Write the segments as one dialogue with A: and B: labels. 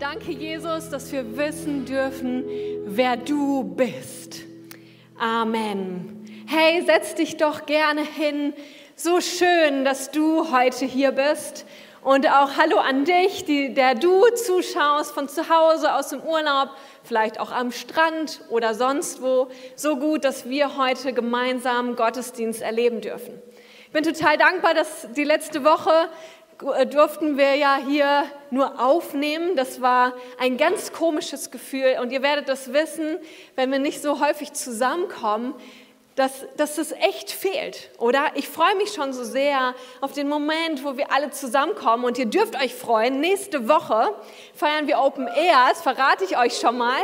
A: Danke, Jesus, dass wir wissen dürfen, wer du bist. Amen. Hey, setz dich doch gerne hin. So schön, dass du heute hier bist. Und auch Hallo an dich, die, der du zuschaust von zu Hause, aus dem Urlaub, vielleicht auch am Strand oder sonst wo. So gut, dass wir heute gemeinsam Gottesdienst erleben dürfen. Ich bin total dankbar, dass die letzte Woche durften wir ja hier nur aufnehmen. Das war ein ganz komisches Gefühl. Und ihr werdet das wissen, wenn wir nicht so häufig zusammenkommen, dass, dass das echt fehlt, oder? Ich freue mich schon so sehr auf den Moment, wo wir alle zusammenkommen. Und ihr dürft euch freuen. Nächste Woche feiern wir Open Air, das verrate ich euch schon mal,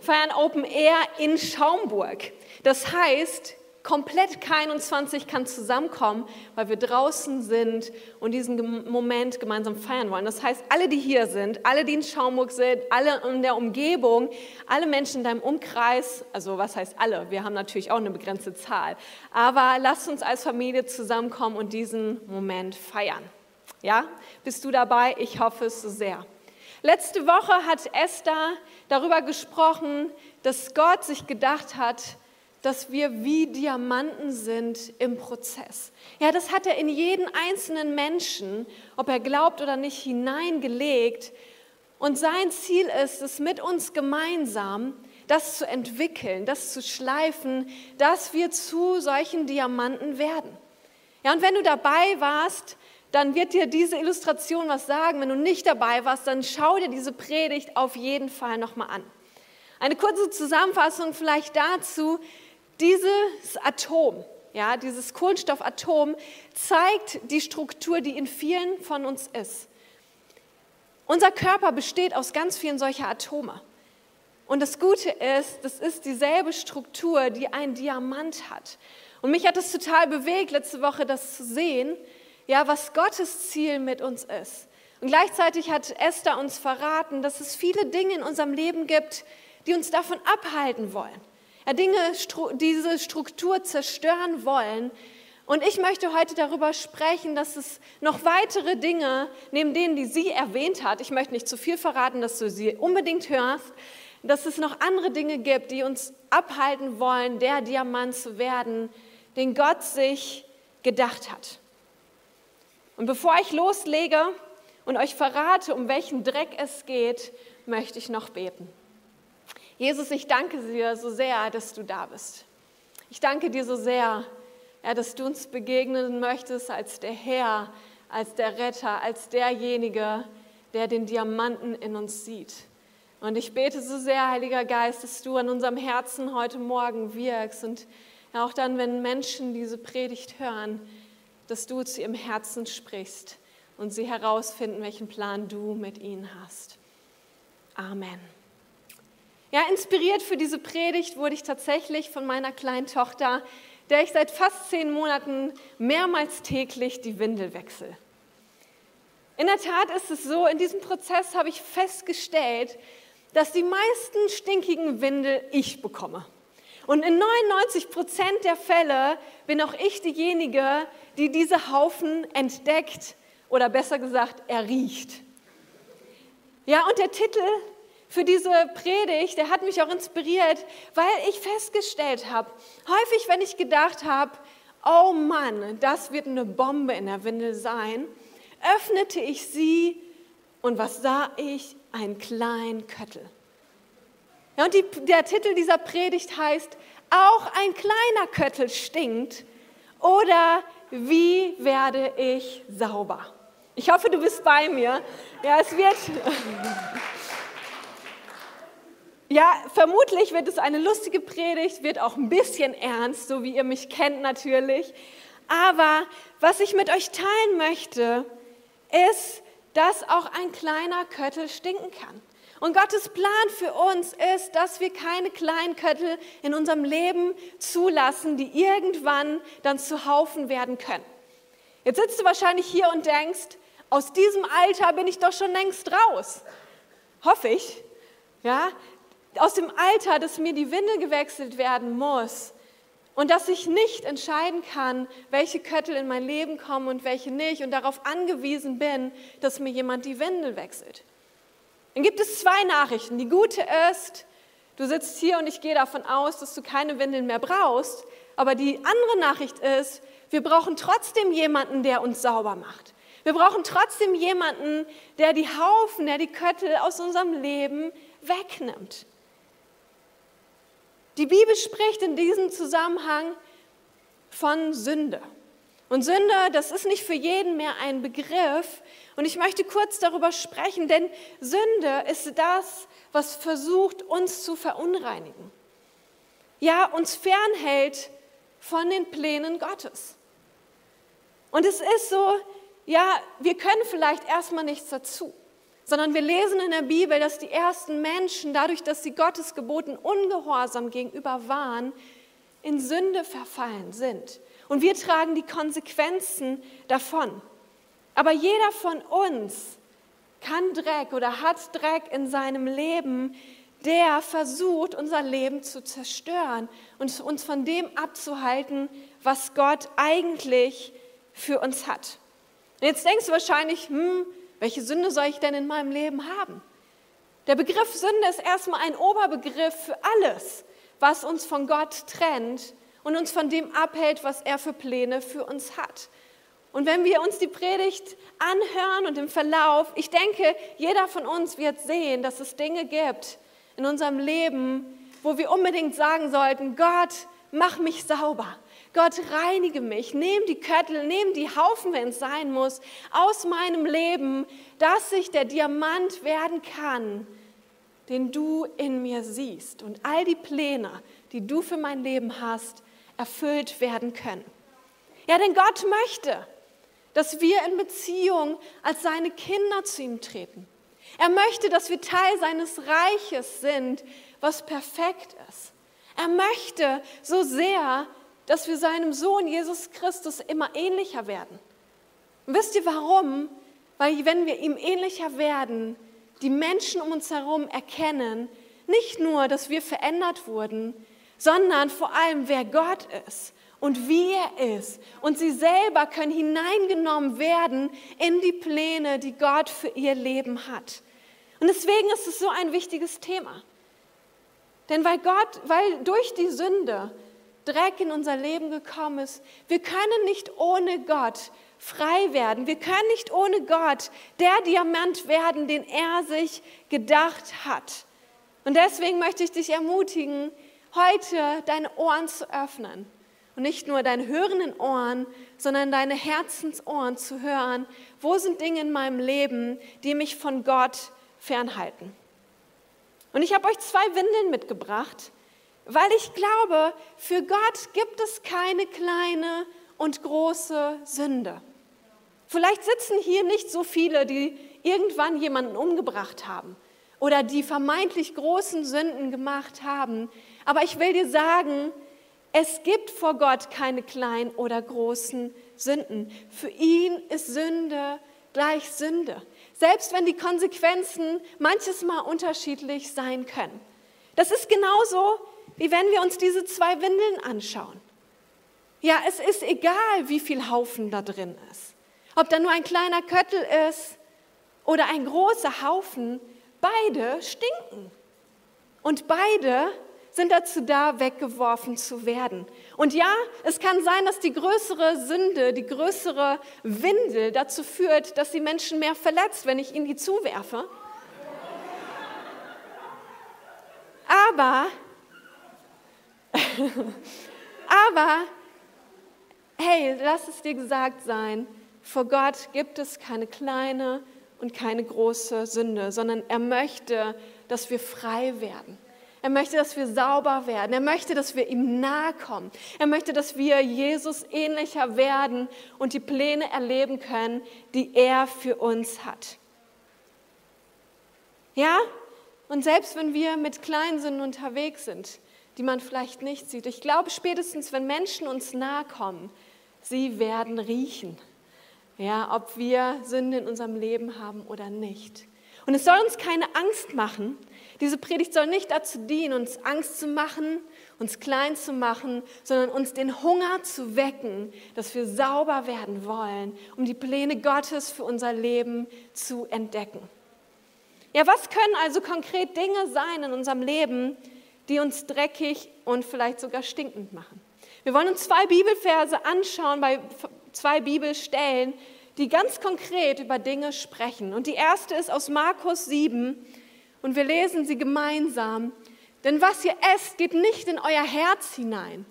A: feiern Open Air in Schaumburg. Das heißt, komplett K21 kann zusammenkommen, weil wir draußen sind und diesen Moment gemeinsam feiern wollen. Das heißt, alle, die hier sind, alle, die in Schaumburg sind, alle in der Umgebung, alle Menschen in deinem Umkreis, also was heißt alle? Wir haben natürlich auch eine begrenzte Zahl. Aber lasst uns als Familie zusammenkommen und diesen Moment feiern. Ja? Bist du dabei? Ich hoffe es so sehr. Letzte Woche hat Esther darüber gesprochen, dass Gott sich gedacht hat, dass wir wie Diamanten sind im Prozess. Ja, das hat er in jeden einzelnen Menschen, ob er glaubt oder nicht, hineingelegt. Und sein Ziel ist es, mit uns gemeinsam das zu entwickeln, das zu schleifen, dass wir zu solchen Diamanten werden. Ja, und wenn du dabei warst, dann wird dir diese Illustration was sagen. Wenn du nicht dabei warst, dann schau dir diese Predigt auf jeden Fall nochmal an. Eine kurze Zusammenfassung vielleicht dazu, dieses Atom, ja, dieses Kohlenstoffatom zeigt die Struktur, die in vielen von uns ist. Unser Körper besteht aus ganz vielen solcher Atome. Und das Gute ist, das ist dieselbe Struktur, die ein Diamant hat. Und mich hat es total bewegt, letzte Woche das zu sehen, ja, was Gottes Ziel mit uns ist. Und gleichzeitig hat Esther uns verraten, dass es viele Dinge in unserem Leben gibt, die uns davon abhalten wollen. Dinge, diese Struktur zerstören wollen. Und ich möchte heute darüber sprechen, dass es noch weitere Dinge, neben denen, die sie erwähnt hat, ich möchte nicht zu viel verraten, dass du sie unbedingt hörst, dass es noch andere Dinge gibt, die uns abhalten wollen, der Diamant zu werden, den Gott sich gedacht hat. Und bevor ich loslege und euch verrate, um welchen Dreck es geht, möchte ich noch beten. Jesus, ich danke dir so sehr, dass du da bist. Ich danke dir so sehr, ja, dass du uns begegnen möchtest als der Herr, als der Retter, als derjenige, der den Diamanten in uns sieht. Und ich bete so sehr, Heiliger Geist, dass du an unserem Herzen heute Morgen wirkst und auch dann, wenn Menschen diese Predigt hören, dass du zu ihrem Herzen sprichst und sie herausfinden, welchen Plan du mit ihnen hast. Amen. Ja, inspiriert für diese Predigt wurde ich tatsächlich von meiner kleinen Tochter, der ich seit fast zehn Monaten mehrmals täglich die Windel wechsle. In der Tat ist es so, in diesem Prozess habe ich festgestellt, dass die meisten stinkigen Windel ich bekomme. Und in 99 Prozent der Fälle bin auch ich diejenige, die diese Haufen entdeckt oder besser gesagt erriecht. Ja, und der Titel für diese Predigt, der hat mich auch inspiriert, weil ich festgestellt habe, häufig, wenn ich gedacht habe, oh Mann, das wird eine Bombe in der Windel sein, öffnete ich sie und was sah ich? Ein kleinen Köttel. Ja, und die, der Titel dieser Predigt heißt, auch ein kleiner Köttel stinkt oder wie werde ich sauber? Ich hoffe, du bist bei mir. Ja, es wird. Ja, vermutlich wird es eine lustige Predigt, wird auch ein bisschen ernst, so wie ihr mich kennt natürlich. Aber was ich mit euch teilen möchte, ist, dass auch ein kleiner Köttel stinken kann. Und Gottes Plan für uns ist, dass wir keine kleinen Köttel in unserem Leben zulassen, die irgendwann dann zu Haufen werden können. Jetzt sitzt du wahrscheinlich hier und denkst, aus diesem Alter bin ich doch schon längst raus. Hoffe ich. Ja, aus dem Alter, dass mir die Windel gewechselt werden muss und dass ich nicht entscheiden kann, welche Köttel in mein Leben kommen und welche nicht und darauf angewiesen bin, dass mir jemand die Windel wechselt. dann gibt es zwei Nachrichten. Die gute ist, du sitzt hier und ich gehe davon aus, dass du keine Windeln mehr brauchst. Aber die andere Nachricht ist, wir brauchen trotzdem jemanden, der uns sauber macht. Wir brauchen trotzdem jemanden, der die Haufen, der die Köttel aus unserem Leben wegnimmt. Die Bibel spricht in diesem Zusammenhang von Sünde. Und Sünde, das ist nicht für jeden mehr ein Begriff. Und ich möchte kurz darüber sprechen, denn Sünde ist das, was versucht, uns zu verunreinigen. Ja, uns fernhält von den Plänen Gottes. Und es ist so, ja, wir können vielleicht erstmal nichts dazu, sondern wir lesen in der Bibel, dass die ersten Menschen, dadurch, dass sie Gottes Geboten ungehorsam gegenüber waren, in Sünde verfallen sind. Und wir tragen die Konsequenzen davon. Aber jeder von uns kann Dreck oder hat Dreck in seinem Leben, der versucht, unser Leben zu zerstören und uns von dem abzuhalten, was Gott eigentlich für uns hat. Und jetzt denkst du wahrscheinlich, hm, welche Sünde soll ich denn in meinem Leben haben? Der Begriff Sünde ist erstmal ein Oberbegriff für alles, was uns von Gott trennt und uns von dem abhält, was er für Pläne für uns hat. Und wenn wir uns die Predigt anhören und im Verlauf, ich denke, jeder von uns wird sehen, dass es Dinge gibt in unserem Leben, wo wir unbedingt sagen sollten, Gott, mach mich sauber. Gott, reinige mich, nimm die Köttel, nimm die Haufen, wenn es sein muss, aus meinem Leben, dass ich der Diamant werden kann, den du in mir siehst und all die Pläne, die du für mein Leben hast, erfüllt werden können. Ja, denn Gott möchte, dass wir in Beziehung als seine Kinder zu ihm treten. Er möchte, dass wir Teil seines Reiches sind, was perfekt ist. Er möchte so sehr, dass wir seinem Sohn Jesus Christus immer ähnlicher werden. Und wisst ihr warum? Weil wenn wir ihm ähnlicher werden, die Menschen um uns herum erkennen, nicht nur, dass wir verändert wurden, sondern vor allem, wer Gott ist und wie er ist. Und sie selber können hineingenommen werden in die Pläne, die Gott für ihr Leben hat. Und deswegen ist es so ein wichtiges Thema. Denn weil Gott, weil durch die Sünde Dreck in unser Leben gekommen ist, wir können nicht ohne Gott frei werden. Wir können nicht ohne Gott der Diamant werden, den er sich gedacht hat. Und deswegen möchte ich dich ermutigen, heute deine Ohren zu öffnen. Und nicht nur deine hörenden Ohren, sondern deine Herzensohren zu hören. Wo sind Dinge in meinem Leben, die mich von Gott fernhalten? Und ich habe euch zwei Windeln mitgebracht, weil ich glaube, für Gott gibt es keine kleine und große Sünde. Vielleicht sitzen hier nicht so viele, die irgendwann jemanden umgebracht haben oder die vermeintlich großen Sünden gemacht haben. Aber ich will dir sagen, es gibt vor Gott keine kleinen oder großen Sünden. Für ihn ist Sünde gleich Sünde. Selbst wenn die Konsequenzen manches Mal unterschiedlich sein können. Das ist genauso, wie wenn wir uns diese zwei Windeln anschauen. Ja, es ist egal, wie viel Haufen da drin ist. Ob da nur ein kleiner Köttel ist oder ein großer Haufen, beide stinken. Und beide sind dazu da, weggeworfen zu werden. Und ja, es kann sein, dass die größere Sünde, die größere Windel dazu führt, dass die Menschen mehr verletzt, wenn ich ihnen die zuwerfe. Aber, aber, hey, lass es dir gesagt sein, vor Gott gibt es keine kleine und keine große Sünde, sondern er möchte, dass wir frei werden. Er möchte, dass wir sauber werden. Er möchte, dass wir ihm nahe kommen. Er möchte, dass wir Jesus ähnlicher werden und die Pläne erleben können, die er für uns hat. Ja? Und selbst wenn wir mit Kleinsinn unterwegs sind, die man vielleicht nicht sieht, ich glaube spätestens, wenn Menschen uns nahe kommen, sie werden riechen. Ja, ob wir Sünde in unserem Leben haben oder nicht. Und es soll uns keine Angst machen, diese Predigt soll nicht dazu dienen, uns Angst zu machen, uns klein zu machen, sondern uns den Hunger zu wecken, dass wir sauber werden wollen, um die Pläne Gottes für unser Leben zu entdecken. Ja, was können also konkret Dinge sein in unserem Leben, die uns dreckig und vielleicht sogar stinkend machen? Wir wollen uns zwei Bibelverse anschauen, bei zwei Bibelstellen, die ganz konkret über Dinge sprechen. Und die erste ist aus Markus 7 und wir lesen sie gemeinsam. Denn was ihr esst, geht nicht in euer Herz hinein.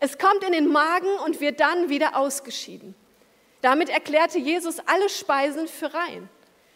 A: Es kommt in den Magen und wird dann wieder ausgeschieden. Damit erklärte Jesus alle Speisen für rein.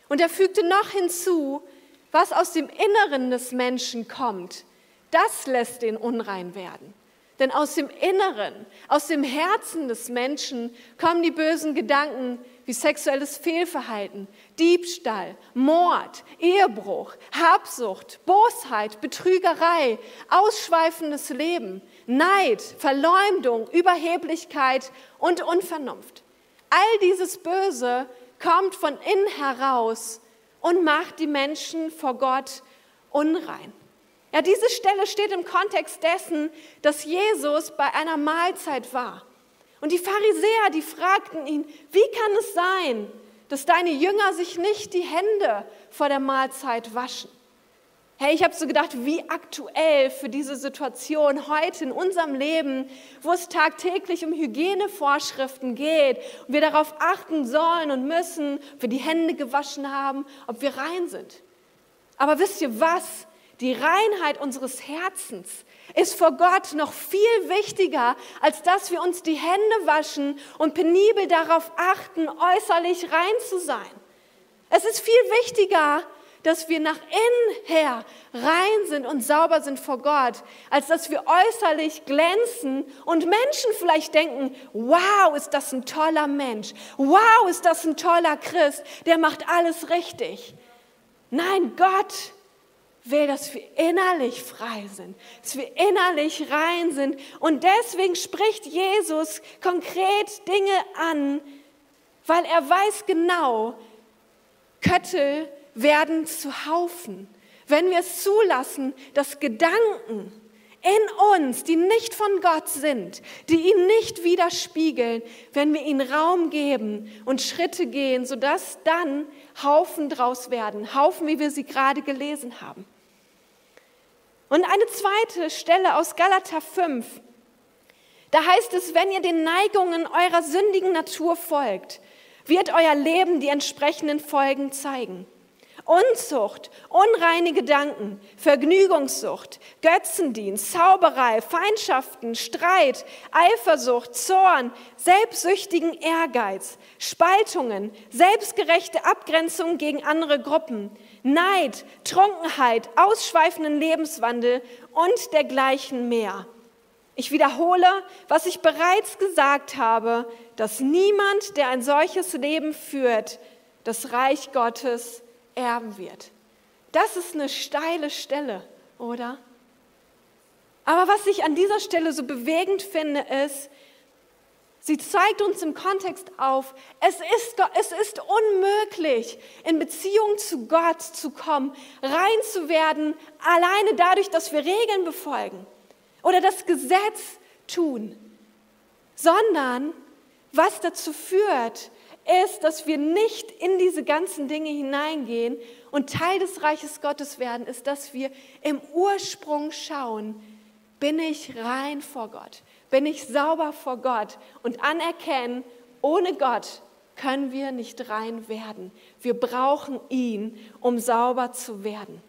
A: Und er fügte noch hinzu, was aus dem Inneren des Menschen kommt, das lässt den unrein werden. Denn aus dem Inneren, aus dem Herzen des Menschen kommen die bösen Gedanken wie sexuelles Fehlverhalten, Diebstahl, Mord, Ehebruch, Habsucht, Bosheit, Betrügerei, ausschweifendes Leben, Neid, Verleumdung, Überheblichkeit und Unvernunft. All dieses Böse kommt von innen heraus und macht die Menschen vor Gott unrein. Ja, diese Stelle steht im Kontext dessen, dass Jesus bei einer Mahlzeit war. Und die Pharisäer, die fragten ihn, wie kann es sein, dass deine Jünger sich nicht die Hände vor der Mahlzeit waschen? Hey, ich habe so gedacht, wie aktuell für diese Situation heute in unserem Leben, wo es tagtäglich um Hygienevorschriften geht und wir darauf achten sollen und müssen, ob wir die Hände gewaschen haben, ob wir rein sind. Aber wisst ihr was? Die Reinheit unseres Herzens ist vor Gott noch viel wichtiger, als dass wir uns die Hände waschen und penibel darauf achten, äußerlich rein zu sein. Es ist viel wichtiger, dass wir nach innen her rein sind und sauber sind vor Gott, als dass wir äußerlich glänzen und Menschen vielleicht denken, wow, ist das ein toller Mensch, wow, ist das ein toller Christ, der macht alles richtig. Nein, Gott will, dass wir innerlich frei sind, dass wir innerlich rein sind. Und deswegen spricht Jesus konkret Dinge an, weil er weiß genau, Köttel werden zu Haufen. Wenn wir es zulassen, dass Gedanken in uns, die nicht von Gott sind, die ihn nicht widerspiegeln, wenn wir ihnen Raum geben und Schritte gehen, sodass dann Haufen draus werden, Haufen, wie wir sie gerade gelesen haben. Und eine zweite Stelle aus Galater 5. Da heißt es, wenn ihr den Neigungen eurer sündigen Natur folgt, wird euer Leben die entsprechenden Folgen zeigen. Unzucht, unreine Gedanken, Vergnügungssucht, Götzendienst, Zauberei, Feindschaften, Streit, Eifersucht, Zorn, selbstsüchtigen Ehrgeiz, Spaltungen, selbstgerechte Abgrenzung gegen andere Gruppen, Neid, Trunkenheit, ausschweifenden Lebenswandel und dergleichen mehr. Ich wiederhole, was ich bereits gesagt habe, dass niemand, der ein solches Leben führt, das Reich Gottes erben wird. Das ist eine steile Stelle, oder? Aber was ich an dieser Stelle so bewegend finde, ist, Sie zeigt uns im Kontext auf, es ist, es ist unmöglich, in Beziehung zu Gott zu kommen, rein zu werden, alleine dadurch, dass wir Regeln befolgen oder das Gesetz tun, sondern was dazu führt, ist, dass wir nicht in diese ganzen Dinge hineingehen und Teil des Reiches Gottes werden, ist, dass wir im Ursprung schauen, bin ich rein vor Gott? Bin ich sauber vor Gott? Und anerkennen, ohne Gott können wir nicht rein werden. Wir brauchen ihn, um sauber zu werden.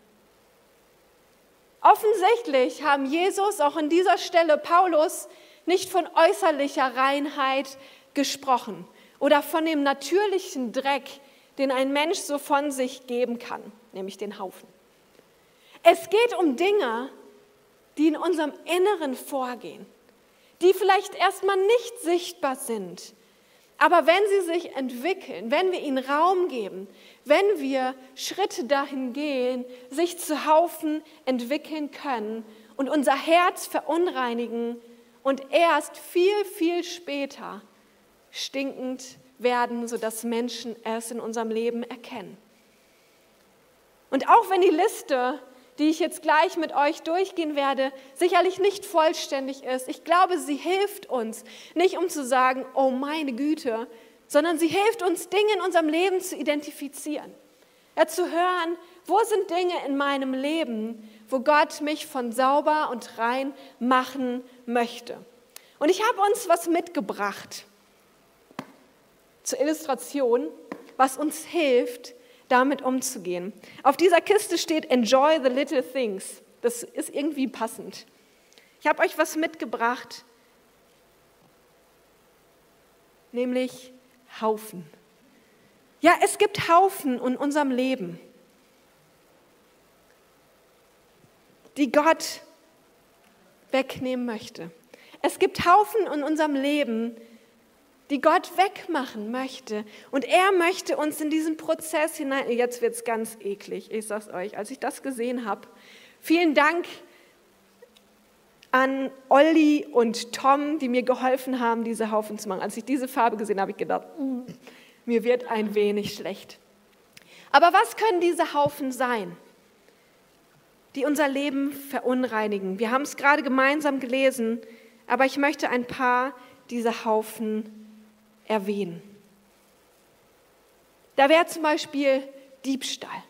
A: Offensichtlich haben Jesus auch an dieser Stelle Paulus nicht von äußerlicher Reinheit gesprochen oder von dem natürlichen Dreck, den ein Mensch so von sich geben kann, nämlich den Haufen. Es geht um Dinge, die in unserem Inneren vorgehen, die vielleicht erstmal nicht sichtbar sind. Aber wenn sie sich entwickeln, wenn wir ihnen Raum geben, wenn wir Schritte dahin gehen, sich zu Haufen entwickeln können und unser Herz verunreinigen und erst viel, viel später stinkend werden, sodass Menschen es in unserem Leben erkennen. Und auch wenn die Liste die ich jetzt gleich mit euch durchgehen werde, sicherlich nicht vollständig ist. Ich glaube, sie hilft uns nicht, um zu sagen, oh meine Güte, sondern sie hilft uns, Dinge in unserem Leben zu identifizieren. Ja, zu hören, wo sind Dinge in meinem Leben, wo Gott mich von sauber und rein machen möchte. Und ich habe uns was mitgebracht zur Illustration, was uns hilft, damit umzugehen. Auf dieser Kiste steht Enjoy the little things. Das ist irgendwie passend. Ich habe euch was mitgebracht, nämlich Haufen. Ja, es gibt Haufen in unserem Leben, die Gott wegnehmen möchte. Es gibt Haufen in unserem Leben, die Gott wegmachen möchte. Und er möchte uns in diesen Prozess hinein. Jetzt wird es ganz eklig, ich sage es euch, als ich das gesehen habe. Vielen Dank an Olli und Tom, die mir geholfen haben, diese Haufen zu machen. Als ich diese Farbe gesehen habe, habe ich gedacht, mm, mir wird ein wenig schlecht. Aber was können diese Haufen sein, die unser Leben verunreinigen? Wir haben es gerade gemeinsam gelesen, aber ich möchte ein paar dieser Haufen erwähnen. Da wäre zum Beispiel Diebstahl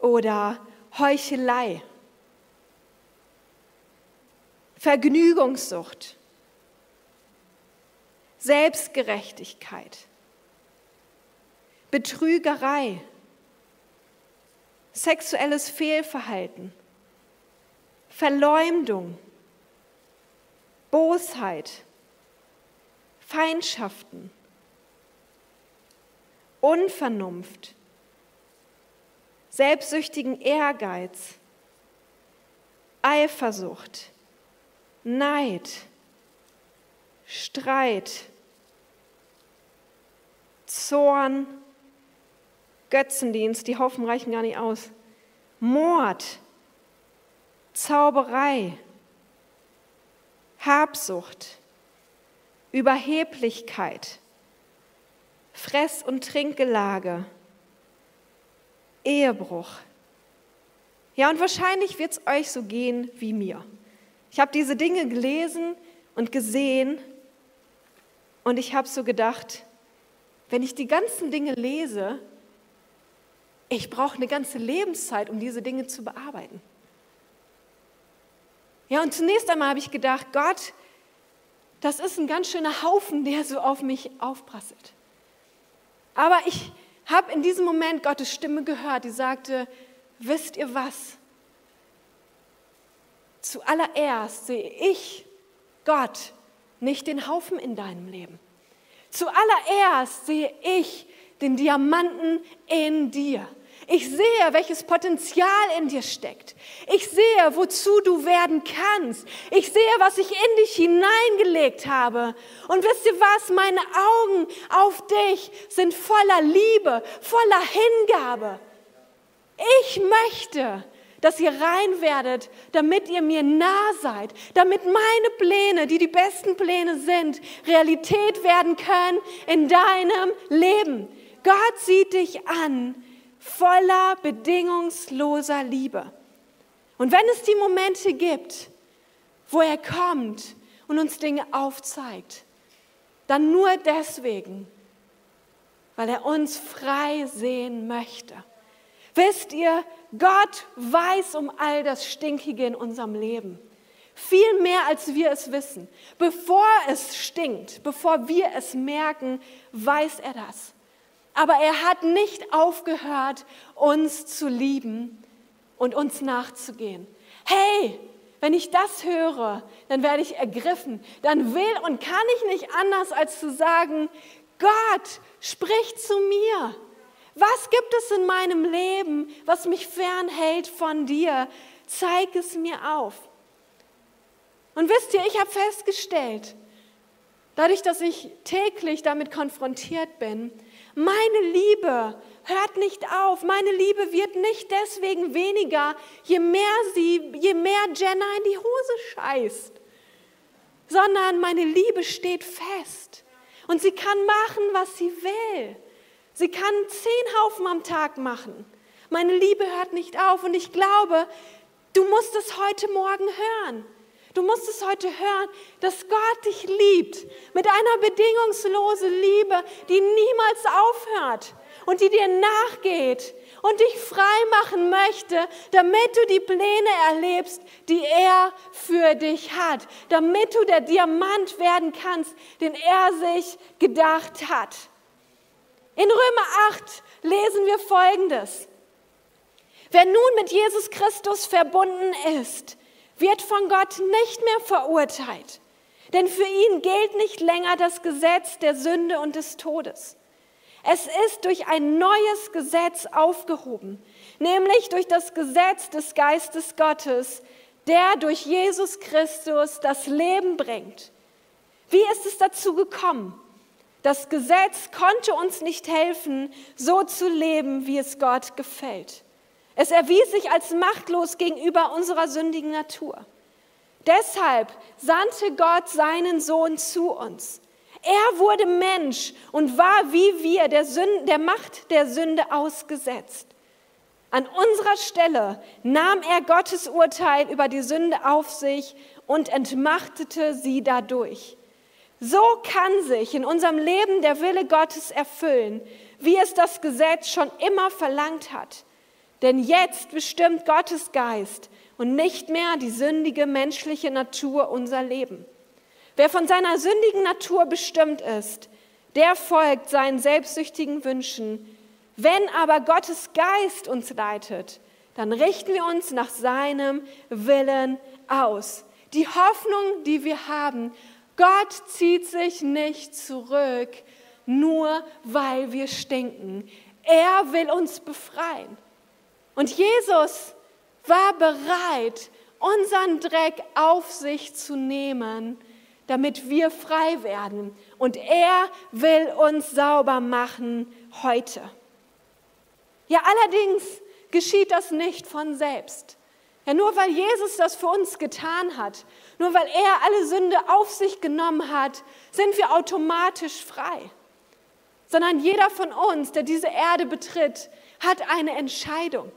A: oder Heuchelei Vergnügungssucht, Selbstgerechtigkeit, Betrügerei, sexuelles Fehlverhalten, Verleumdung, Bosheit, Feindschaften, Unvernunft, selbstsüchtigen Ehrgeiz, Eifersucht, Neid, Streit, Zorn, Götzendienst, die Haufen reichen gar nicht aus, Mord, Zauberei, Habsucht, Überheblichkeit, Fress- und Trinkgelage, Ehebruch. Ja, und wahrscheinlich wird es euch so gehen wie mir. Ich habe diese Dinge gelesen und gesehen und ich habe so gedacht, wenn ich die ganzen Dinge lese, ich brauche eine ganze Lebenszeit, um diese Dinge zu bearbeiten. Ja, und zunächst einmal habe ich gedacht, Gott, das ist ein ganz schöner Haufen, der so auf mich aufprasselt. Aber ich habe in diesem Moment Gottes Stimme gehört, die sagte, wisst ihr was? Zuallererst sehe ich, Gott, nicht den Haufen in deinem Leben. Zuallererst sehe ich den Diamanten in dir. Ich sehe, welches Potenzial in dir steckt. Ich sehe, wozu du werden kannst. Ich sehe, was ich in dich hineingelegt habe. Und wisst ihr was? Meine Augen auf dich sind voller Liebe, voller Hingabe. Ich möchte, dass ihr rein werdet, damit ihr mir nah seid, damit meine Pläne, die die besten Pläne sind, Realität werden können in deinem Leben. Gott sieht dich an voller bedingungsloser Liebe. Und wenn es die Momente gibt, wo er kommt und uns Dinge aufzeigt, dann nur deswegen, weil er uns frei sehen möchte. Wisst ihr, Gott weiß um all das Stinkige in unserem Leben. Viel mehr, als wir es wissen. Bevor es stinkt, bevor wir es merken, weiß er das. Aber er hat nicht aufgehört, uns zu lieben und uns nachzugehen. Hey, wenn ich das höre, dann werde ich ergriffen. Dann will und kann ich nicht anders, als zu sagen, Gott, sprich zu mir. Was gibt es in meinem Leben, was mich fernhält von dir? Zeig es mir auf. Und wisst ihr, ich habe festgestellt, dadurch, dass ich täglich damit konfrontiert bin, meine Liebe hört nicht auf. Meine Liebe wird nicht deswegen weniger, je mehr sie, je mehr Jenna in die Hose scheißt, sondern meine Liebe steht fest und sie kann machen, was sie will. Sie kann zehn Haufen am Tag machen. Meine Liebe hört nicht auf und ich glaube, du musst es heute Morgen hören. Du musst es heute hören, dass Gott dich liebt mit einer bedingungslosen Liebe, die niemals aufhört. und die dir nachgeht und dich frei machen möchte, damit du die Pläne erlebst, die er für dich hat, damit du der Diamant werden kannst, den er sich gedacht hat. In Römer 8 lesen wir Folgendes. Wer nun mit Jesus Christus verbunden ist, wird von Gott nicht mehr verurteilt. Denn für ihn gilt nicht länger das Gesetz der Sünde und des Todes. Es ist durch ein neues Gesetz aufgehoben, nämlich durch das Gesetz des Geistes Gottes, der durch Jesus Christus das Leben bringt. Wie ist es dazu gekommen? Das Gesetz konnte uns nicht helfen, so zu leben, wie es Gott gefällt. Es erwies sich als machtlos gegenüber unserer sündigen Natur. Deshalb sandte Gott seinen Sohn zu uns. Er wurde Mensch und war wie wir der, Sünde, der Macht der Sünde ausgesetzt. An unserer Stelle nahm er Gottes Urteil über die Sünde auf sich und entmachtete sie dadurch. So kann sich in unserem Leben der Wille Gottes erfüllen, wie es das Gesetz schon immer verlangt hat. Denn jetzt bestimmt Gottes Geist und nicht mehr die sündige menschliche Natur unser Leben. Wer von seiner sündigen Natur bestimmt ist, der folgt seinen selbstsüchtigen Wünschen. Wenn aber Gottes Geist uns leitet, dann richten wir uns nach seinem Willen aus. Die Hoffnung, die wir haben, Gott zieht sich nicht zurück, nur weil wir stinken. Er will uns befreien. Und Jesus war bereit, unseren Dreck auf sich zu nehmen, damit wir frei werden. Und er will uns sauber machen heute. Ja, allerdings geschieht das nicht von selbst. Ja, nur weil Jesus das für uns getan hat, nur weil er alle Sünde auf sich genommen hat, sind wir automatisch frei. Sondern jeder von uns, der diese Erde betritt, hat eine Entscheidung.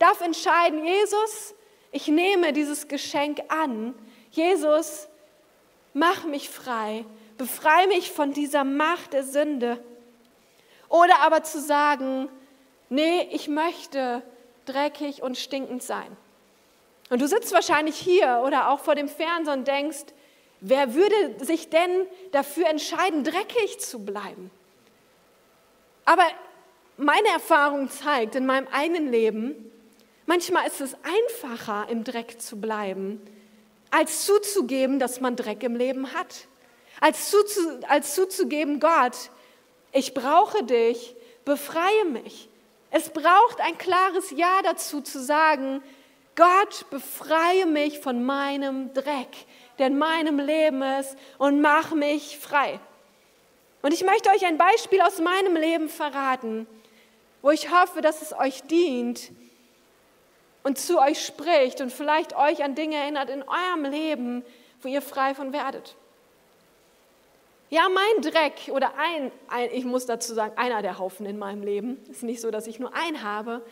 A: Darf entscheiden, Jesus, ich nehme dieses Geschenk an. Jesus, mach mich frei, befreie mich von dieser Macht der Sünde. Oder aber zu sagen, nee, ich möchte dreckig und stinkend sein. Und du sitzt wahrscheinlich hier oder auch vor dem Fernseher und denkst, wer würde sich denn dafür entscheiden, dreckig zu bleiben? Aber meine Erfahrung zeigt in meinem eigenen Leben, manchmal ist es einfacher, im Dreck zu bleiben, als zuzugeben, dass man Dreck im Leben hat. Als, zuzu, als zuzugeben, Gott, ich brauche dich, befreie mich. Es braucht ein klares Ja dazu zu sagen, Gott, befreie mich von meinem Dreck, der in meinem Leben ist und mach mich frei. Und ich möchte euch ein Beispiel aus meinem Leben verraten, wo ich hoffe, dass es euch dient und zu euch spricht und vielleicht euch an Dinge erinnert in eurem Leben, wo ihr frei von werdet. Ja, mein Dreck oder ein, ein, ich muss dazu sagen, einer der Haufen in meinem Leben, ist nicht so, dass ich nur einen habe,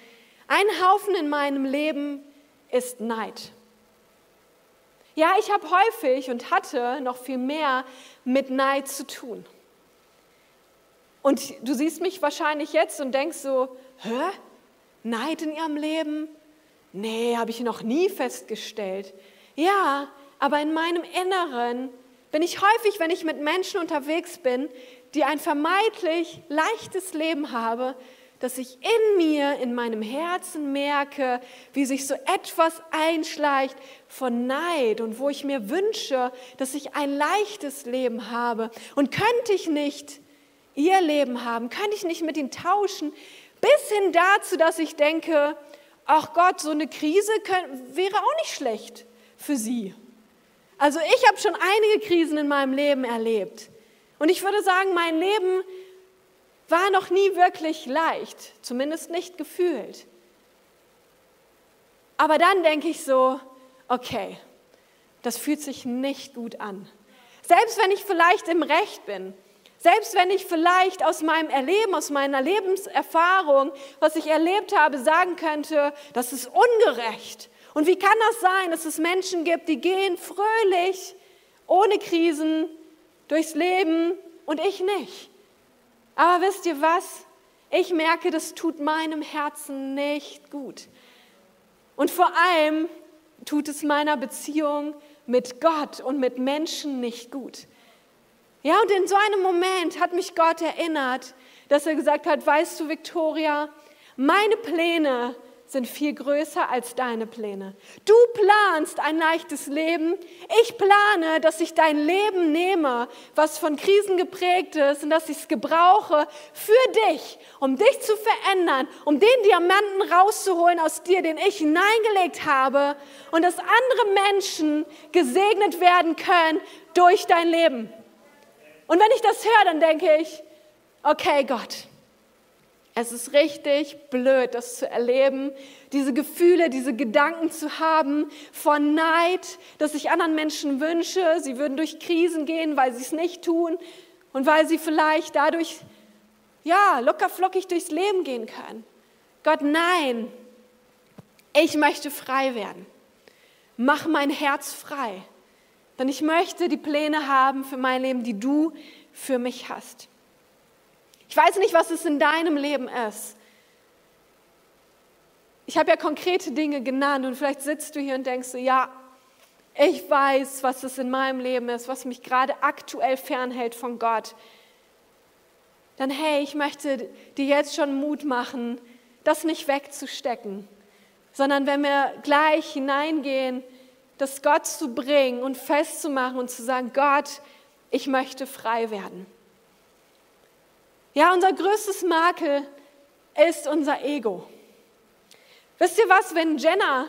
A: ein Haufen in meinem Leben ist Neid. Ja, ich habe häufig und hatte noch viel mehr mit Neid zu tun. Und du siehst mich wahrscheinlich jetzt und denkst so, hä? Neid in ihrem Leben? Nee, habe ich noch nie festgestellt. Ja, aber in meinem Inneren bin ich häufig, wenn ich mit Menschen unterwegs bin, die ein vermeintlich leichtes Leben haben, dass ich in mir, in meinem Herzen merke, wie sich so etwas einschleicht von Neid und wo ich mir wünsche, dass ich ein leichtes Leben habe. Und könnte ich nicht ihr Leben haben, könnte ich nicht mit ihnen tauschen, bis hin dazu, dass ich denke, ach Gott, so eine Krise könnte, wäre auch nicht schlecht für sie. Also ich habe schon einige Krisen in meinem Leben erlebt. Und ich würde sagen, mein Leben war noch nie wirklich leicht, zumindest nicht gefühlt. Aber dann denke ich so, okay, das fühlt sich nicht gut an. Selbst wenn ich vielleicht im Recht bin, selbst wenn ich vielleicht aus meinem Erleben, aus meiner Lebenserfahrung, was ich erlebt habe, sagen könnte, das ist ungerecht. Und wie kann das sein, dass es Menschen gibt, die gehen fröhlich, ohne Krisen durchs Leben und ich nicht? Aber wisst ihr was? Ich merke, das tut meinem Herzen nicht gut. Und vor allem tut es meiner Beziehung mit Gott und mit Menschen nicht gut. Ja, und in so einem Moment hat mich Gott erinnert, dass er gesagt hat, weißt du, Victoria, meine Pläne sind viel größer als deine Pläne. Du planst ein leichtes Leben. Ich plane, dass ich dein Leben nehme, was von Krisen geprägt ist und dass ich es gebrauche für dich, um dich zu verändern, um den Diamanten rauszuholen aus dir, den ich hineingelegt habe und dass andere Menschen gesegnet werden können durch dein Leben. Und wenn ich das höre, dann denke ich, okay Gott, es ist richtig blöd, das zu erleben, diese Gefühle, diese Gedanken zu haben von Neid, dass ich anderen Menschen wünsche, sie würden durch Krisen gehen, weil sie es nicht tun und weil sie vielleicht dadurch ja, locker flockig durchs Leben gehen können. Gott, nein, ich möchte frei werden. Mach mein Herz frei, denn ich möchte die Pläne haben für mein Leben, die du für mich hast. Ich weiß nicht, was es in deinem Leben ist. Ich habe ja konkrete Dinge genannt und vielleicht sitzt du hier und denkst so, ja, ich weiß, was es in meinem Leben ist, was mich gerade aktuell fernhält von Gott. Dann hey, ich möchte dir jetzt schon Mut machen, das nicht wegzustecken, sondern wenn wir gleich hineingehen, das Gott zu bringen und festzumachen und zu sagen, Gott, ich möchte frei werden. Ja, unser größtes Makel ist unser Ego. Wisst ihr was, wenn Jenna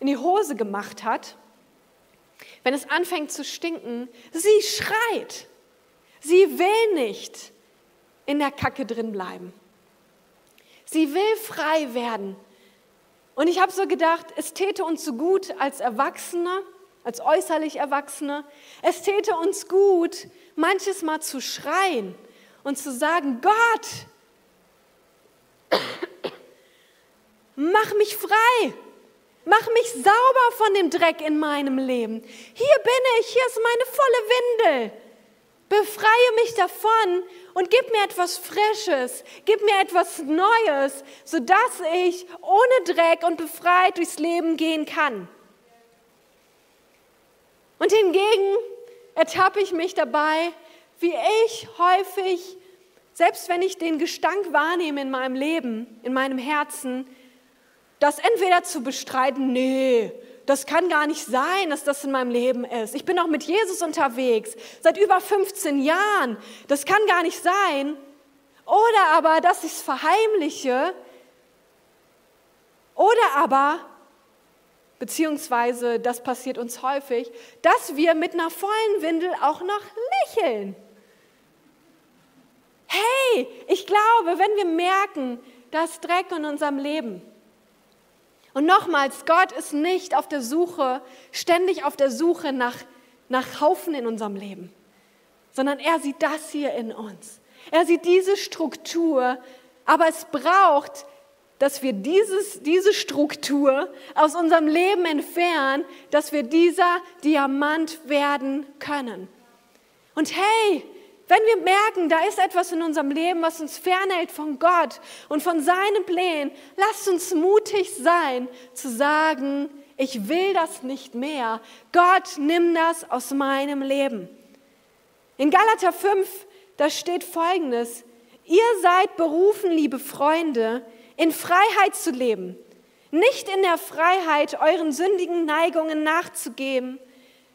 A: in die Hose gemacht hat, wenn es anfängt zu stinken, sie schreit. Sie will nicht in der Kacke drin bleiben. Sie will frei werden. Und ich habe so gedacht, es täte uns so gut als Erwachsene, als äußerlich Erwachsene, es täte uns gut, manches Mal zu schreien und zu sagen, Gott, mach mich frei, mach mich sauber von dem Dreck in meinem Leben. Hier bin ich, hier ist meine volle Windel. Befreie mich davon und gib mir etwas Frisches, gib mir etwas Neues, sodass ich ohne Dreck und befreit durchs Leben gehen kann. Und hingegen ertappe ich mich dabei, wie ich häufig, selbst wenn ich den Gestank wahrnehme in meinem Leben, in meinem Herzen, das entweder zu bestreiten, nee, das kann gar nicht sein, dass das in meinem Leben ist. Ich bin auch mit Jesus unterwegs, seit über 15 Jahren. Das kann gar nicht sein. Oder aber, dass ich es verheimliche. Oder aber, beziehungsweise das passiert uns häufig, dass wir mit einer vollen Windel auch noch lächeln. Hey, ich glaube, wenn wir merken, dass Dreck in unserem Leben, und nochmals, Gott ist nicht auf der Suche, ständig auf der Suche nach, nach Haufen in unserem Leben, sondern er sieht das hier in uns. Er sieht diese Struktur, aber es braucht, dass wir dieses, diese Struktur aus unserem Leben entfernen, dass wir dieser Diamant werden können. Und hey, wenn wir merken, da ist etwas in unserem Leben, was uns fernhält von Gott und von seinen Plänen, lasst uns mutig sein zu sagen, ich will das nicht mehr. Gott, nimm das aus meinem Leben. In Galater 5, da steht Folgendes. Ihr seid berufen, liebe Freunde, in Freiheit zu leben. Nicht in der Freiheit, euren sündigen Neigungen nachzugeben,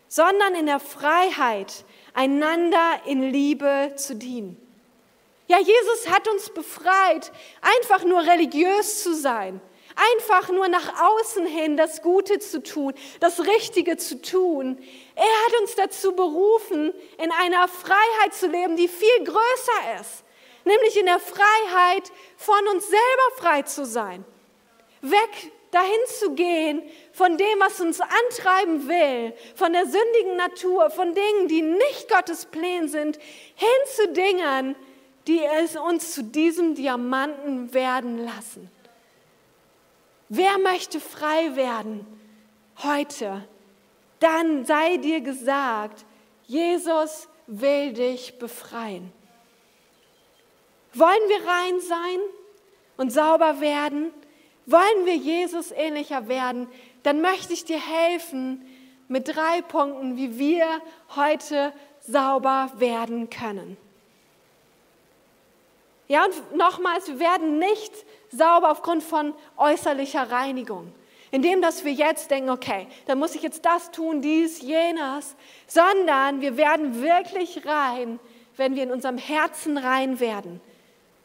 A: sondern in der Freiheit, einander in Liebe zu dienen. Ja, Jesus hat uns befreit, einfach nur religiös zu sein, einfach nur nach außen hin das Gute zu tun, das Richtige zu tun. Er hat uns dazu berufen, in einer Freiheit zu leben, die viel größer ist, nämlich in der Freiheit, von uns selber frei zu sein. Weg dahin zu gehen von dem, was uns antreiben will, von der sündigen Natur, von Dingen, die nicht Gottes Pläne sind, hin zu Dingen, die es uns zu diesem Diamanten werden lassen. Wer möchte frei werden heute? Dann sei dir gesagt, Jesus will dich befreien. Wollen wir rein sein und sauber werden? Wollen wir Jesus ähnlicher werden? Dann möchte ich dir helfen mit drei Punkten, wie wir heute sauber werden können. Ja, und nochmals, wir werden nicht sauber aufgrund von äußerlicher Reinigung. Indem, dass wir jetzt denken, okay, dann muss ich jetzt das tun, dies, jenes, sondern wir werden wirklich rein, wenn wir in unserem Herzen rein werden.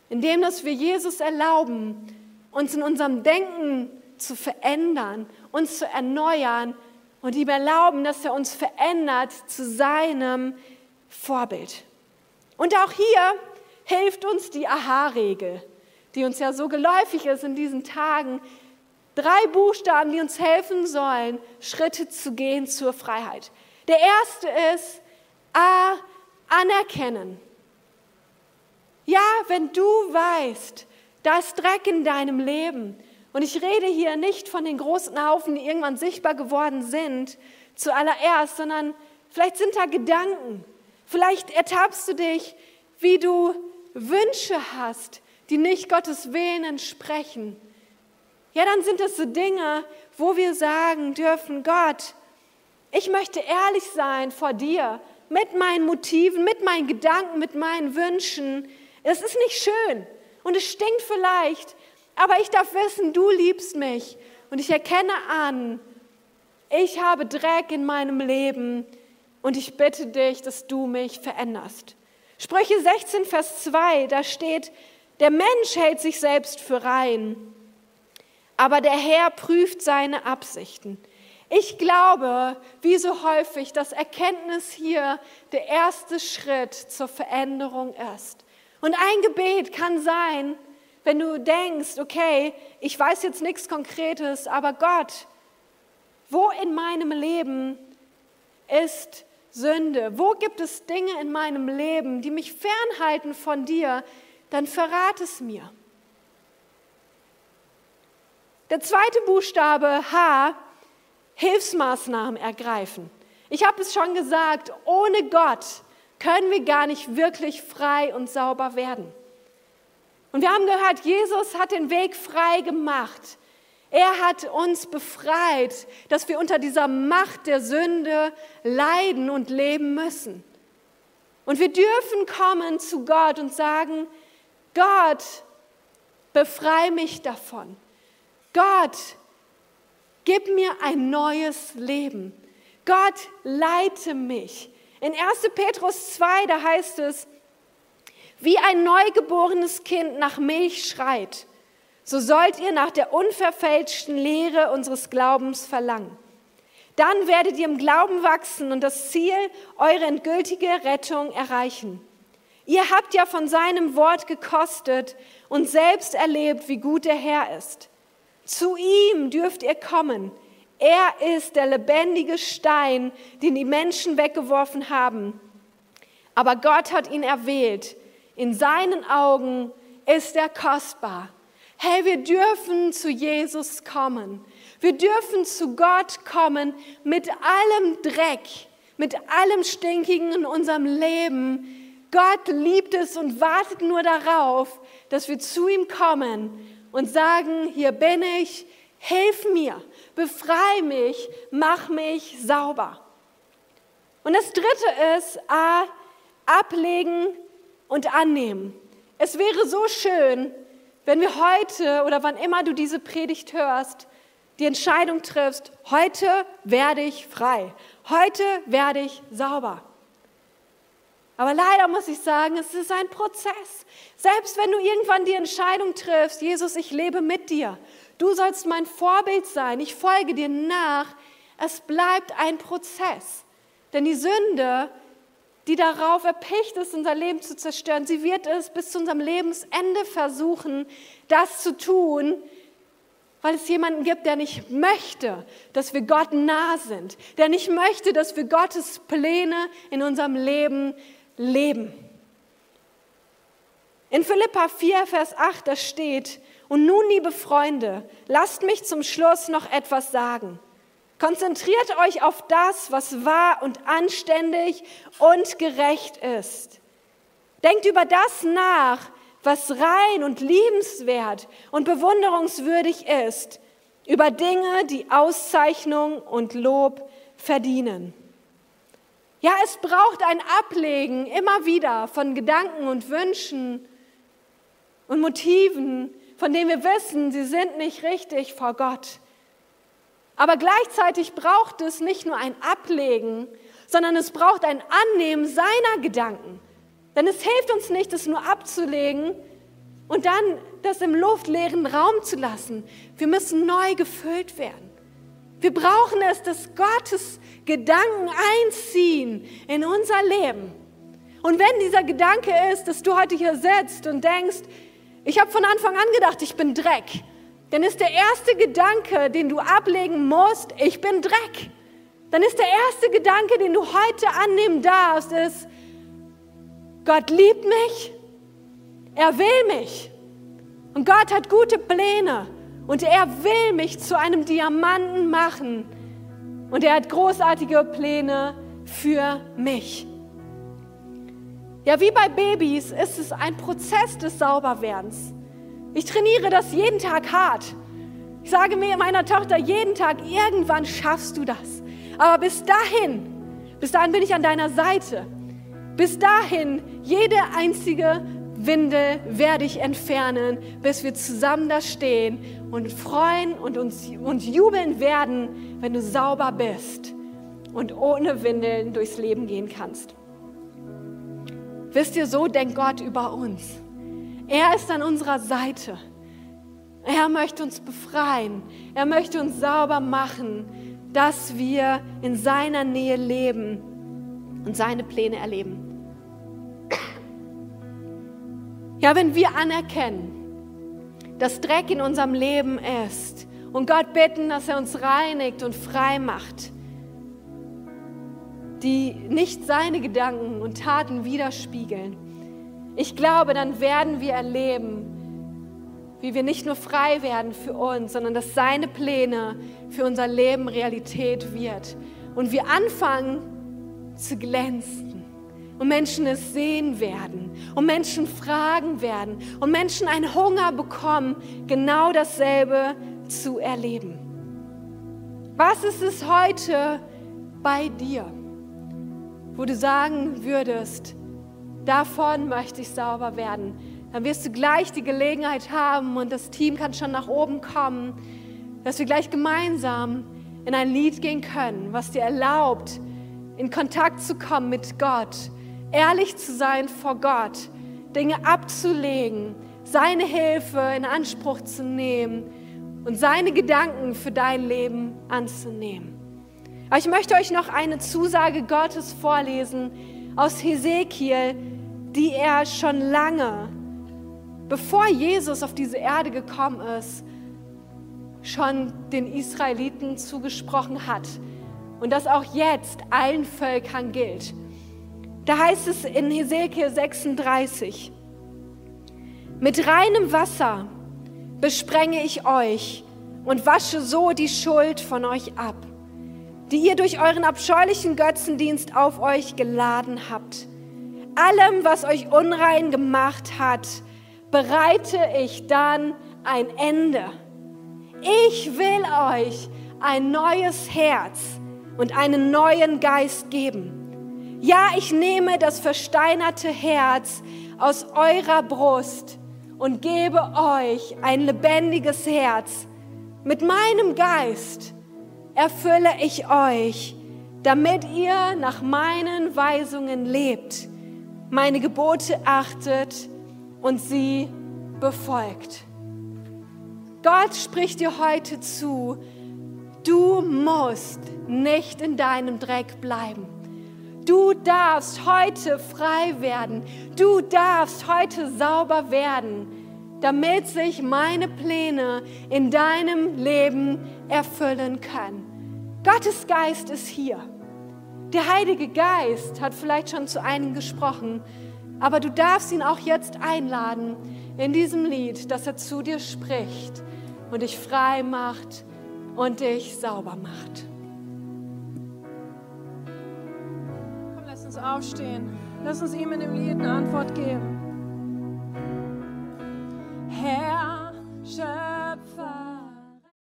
A: Indem, dass wir Jesus erlauben, uns in unserem Denken zu verändern, uns zu erneuern und ihm erlauben, dass er uns verändert zu seinem Vorbild. Und auch hier hilft uns die Aha-Regel, die uns ja so geläufig ist in diesen Tagen. Drei Buchstaben, die uns helfen sollen, Schritte zu gehen zur Freiheit. Der erste ist A, anerkennen. Ja, wenn du weißt, da ist Dreck in deinem Leben, und ich rede hier nicht von den großen Haufen, die irgendwann sichtbar geworden sind, zuallererst, sondern vielleicht sind da Gedanken. Vielleicht ertappst du dich, wie du Wünsche hast, die nicht Gottes Willen entsprechen. Ja, dann sind das so Dinge, wo wir sagen dürfen, Gott, ich möchte ehrlich sein vor dir, mit meinen Motiven, mit meinen Gedanken, mit meinen Wünschen. Es ist nicht schön und es stinkt vielleicht, aber ich darf wissen, du liebst mich und ich erkenne an, ich habe Dreck in meinem Leben und ich bitte dich, dass du mich veränderst. Sprüche 16, Vers 2, da steht, der Mensch hält sich selbst für rein, aber der Herr prüft seine Absichten. Ich glaube, wie so häufig, dass Erkenntnis hier der erste Schritt zur Veränderung ist. Und ein Gebet kann sein, wenn du denkst, okay, ich weiß jetzt nichts Konkretes, aber Gott, wo in meinem Leben ist Sünde? Wo gibt es Dinge in meinem Leben, die mich fernhalten von dir? Dann verrat es mir. Der zweite Buchstabe H, Hilfsmaßnahmen ergreifen. Ich habe es schon gesagt, ohne Gott können wir gar nicht wirklich frei und sauber werden. Und wir haben gehört, Jesus hat den Weg frei gemacht. Er hat uns befreit, dass wir unter dieser Macht der Sünde leiden und leben müssen. Und wir dürfen kommen zu Gott und sagen, Gott, befreie mich davon. Gott, gib mir ein neues Leben. Gott, leite mich. In 1. Petrus 2, da heißt es, wie ein neugeborenes Kind nach Milch schreit, so sollt ihr nach der unverfälschten Lehre unseres Glaubens verlangen. Dann werdet ihr im Glauben wachsen und das Ziel, eure endgültige Rettung erreichen. Ihr habt ja von seinem Wort gekostet und selbst erlebt, wie gut der Herr ist. Zu ihm dürft ihr kommen. Er ist der lebendige Stein, den die Menschen weggeworfen haben. Aber Gott hat ihn erwählt in seinen Augen ist er kostbar. Hey, wir dürfen zu Jesus kommen. Wir dürfen zu Gott kommen mit allem Dreck, mit allem Stinkigen in unserem Leben. Gott liebt es und wartet nur darauf, dass wir zu ihm kommen und sagen, hier bin ich, hilf mir, befreie mich, mach mich sauber. Und das Dritte ist, A, ablegen und annehmen. Es wäre so schön, wenn wir heute oder wann immer du diese Predigt hörst, die Entscheidung triffst, heute werde ich frei, heute werde ich sauber. Aber leider muss ich sagen, es ist ein Prozess. Selbst wenn du irgendwann die Entscheidung triffst, Jesus, ich lebe mit dir, du sollst mein Vorbild sein, ich folge dir nach, es bleibt ein Prozess. Denn die Sünde die darauf erpicht ist, unser Leben zu zerstören. Sie wird es bis zu unserem Lebensende versuchen, das zu tun, weil es jemanden gibt, der nicht möchte, dass wir Gott nah sind, der nicht möchte, dass wir Gottes Pläne in unserem Leben leben. In Philippa 4, Vers 8, da steht, und nun, liebe Freunde, lasst mich zum Schluss noch etwas sagen. Konzentriert euch auf das, was wahr und anständig und gerecht ist. Denkt über das nach, was rein und liebenswert und bewunderungswürdig ist, über Dinge, die Auszeichnung und Lob verdienen. Ja, es braucht ein Ablegen immer wieder von Gedanken und Wünschen und Motiven, von denen wir wissen, sie sind nicht richtig vor Gott. Aber gleichzeitig braucht es nicht nur ein Ablegen, sondern es braucht ein Annehmen seiner Gedanken. Denn es hilft uns nicht, es nur abzulegen und dann das im luftleeren Raum zu lassen. Wir müssen neu gefüllt werden. Wir brauchen es, dass Gottes Gedanken einziehen in unser Leben. Und wenn dieser Gedanke ist, dass du heute hier sitzt und denkst, ich habe von Anfang an gedacht, ich bin Dreck, dann ist der erste Gedanke, den du ablegen musst, ich bin Dreck. Dann ist der erste Gedanke, den du heute annehmen darfst, ist, Gott liebt mich, er will mich und Gott hat gute Pläne und er will mich zu einem Diamanten machen und er hat großartige Pläne für mich. Ja, wie bei Babys ist es ein Prozess des Sauberwerdens. Ich trainiere das jeden Tag hart. Ich sage mir meiner Tochter jeden Tag, irgendwann schaffst du das. Aber bis dahin, bis dahin bin ich an deiner Seite. Bis dahin, jede einzige Windel werde ich entfernen, bis wir zusammen da stehen und freuen und uns und jubeln werden, wenn du sauber bist und ohne Windeln durchs Leben gehen kannst. Wisst ihr, so denkt Gott über uns. Er ist an unserer Seite. Er möchte uns befreien. Er möchte uns sauber machen, dass wir in seiner Nähe leben und seine Pläne erleben. Ja, wenn wir anerkennen, dass Dreck in unserem Leben ist und Gott bitten, dass er uns reinigt und frei macht, die nicht seine Gedanken und Taten widerspiegeln, ich glaube, dann werden wir erleben, wie wir nicht nur frei werden für uns, sondern dass seine Pläne für unser Leben Realität wird. Und wir anfangen zu glänzen und Menschen es sehen werden und Menschen fragen werden und Menschen einen Hunger bekommen, genau dasselbe zu erleben. Was ist es heute bei dir, wo du sagen würdest, davon möchte ich sauber werden? Dann wirst du gleich die Gelegenheit haben und das Team kann schon nach oben kommen, dass wir gleich gemeinsam in ein Lied gehen können, was dir erlaubt, in Kontakt zu kommen mit Gott ehrlich zu sein vor Gott, Dinge abzulegen, seine Hilfe in Anspruch zu nehmen und seine Gedanken für dein Leben anzunehmen. Aber ich möchte euch noch eine Zusage Gottes vorlesen aus Hesekiel, die er schon lange, bevor Jesus auf diese Erde gekommen ist, schon den Israeliten zugesprochen hat und das auch jetzt allen Völkern gilt. Da heißt es in Hesekiel 36, mit reinem Wasser besprenge ich euch und wasche so die Schuld von euch ab, die ihr durch euren abscheulichen Götzendienst auf euch geladen habt. Allem, was euch unrein gemacht hat, bereite ich dann ein Ende. Ich will euch ein neues Herz und einen neuen Geist geben ja, ich nehme das versteinerte Herz aus eurer Brust und gebe euch ein lebendiges Herz. Mit meinem Geist erfülle ich euch, damit ihr nach meinen Weisungen lebt, meine Gebote achtet und sie befolgt. Gott spricht dir heute zu, du musst nicht in deinem Dreck bleiben. Du darfst heute frei werden. Du darfst heute sauber werden, damit sich meine Pläne in deinem Leben erfüllen können. Gottes Geist ist hier. Der Heilige Geist hat vielleicht schon zu einem gesprochen, aber du darfst ihn auch jetzt einladen in diesem Lied, dass er zu dir spricht und dich frei macht und dich sauber macht.
B: Komm, lass uns aufstehen. Lass uns ihm in dem Lied eine Antwort geben.
A: Herr Schöpfer.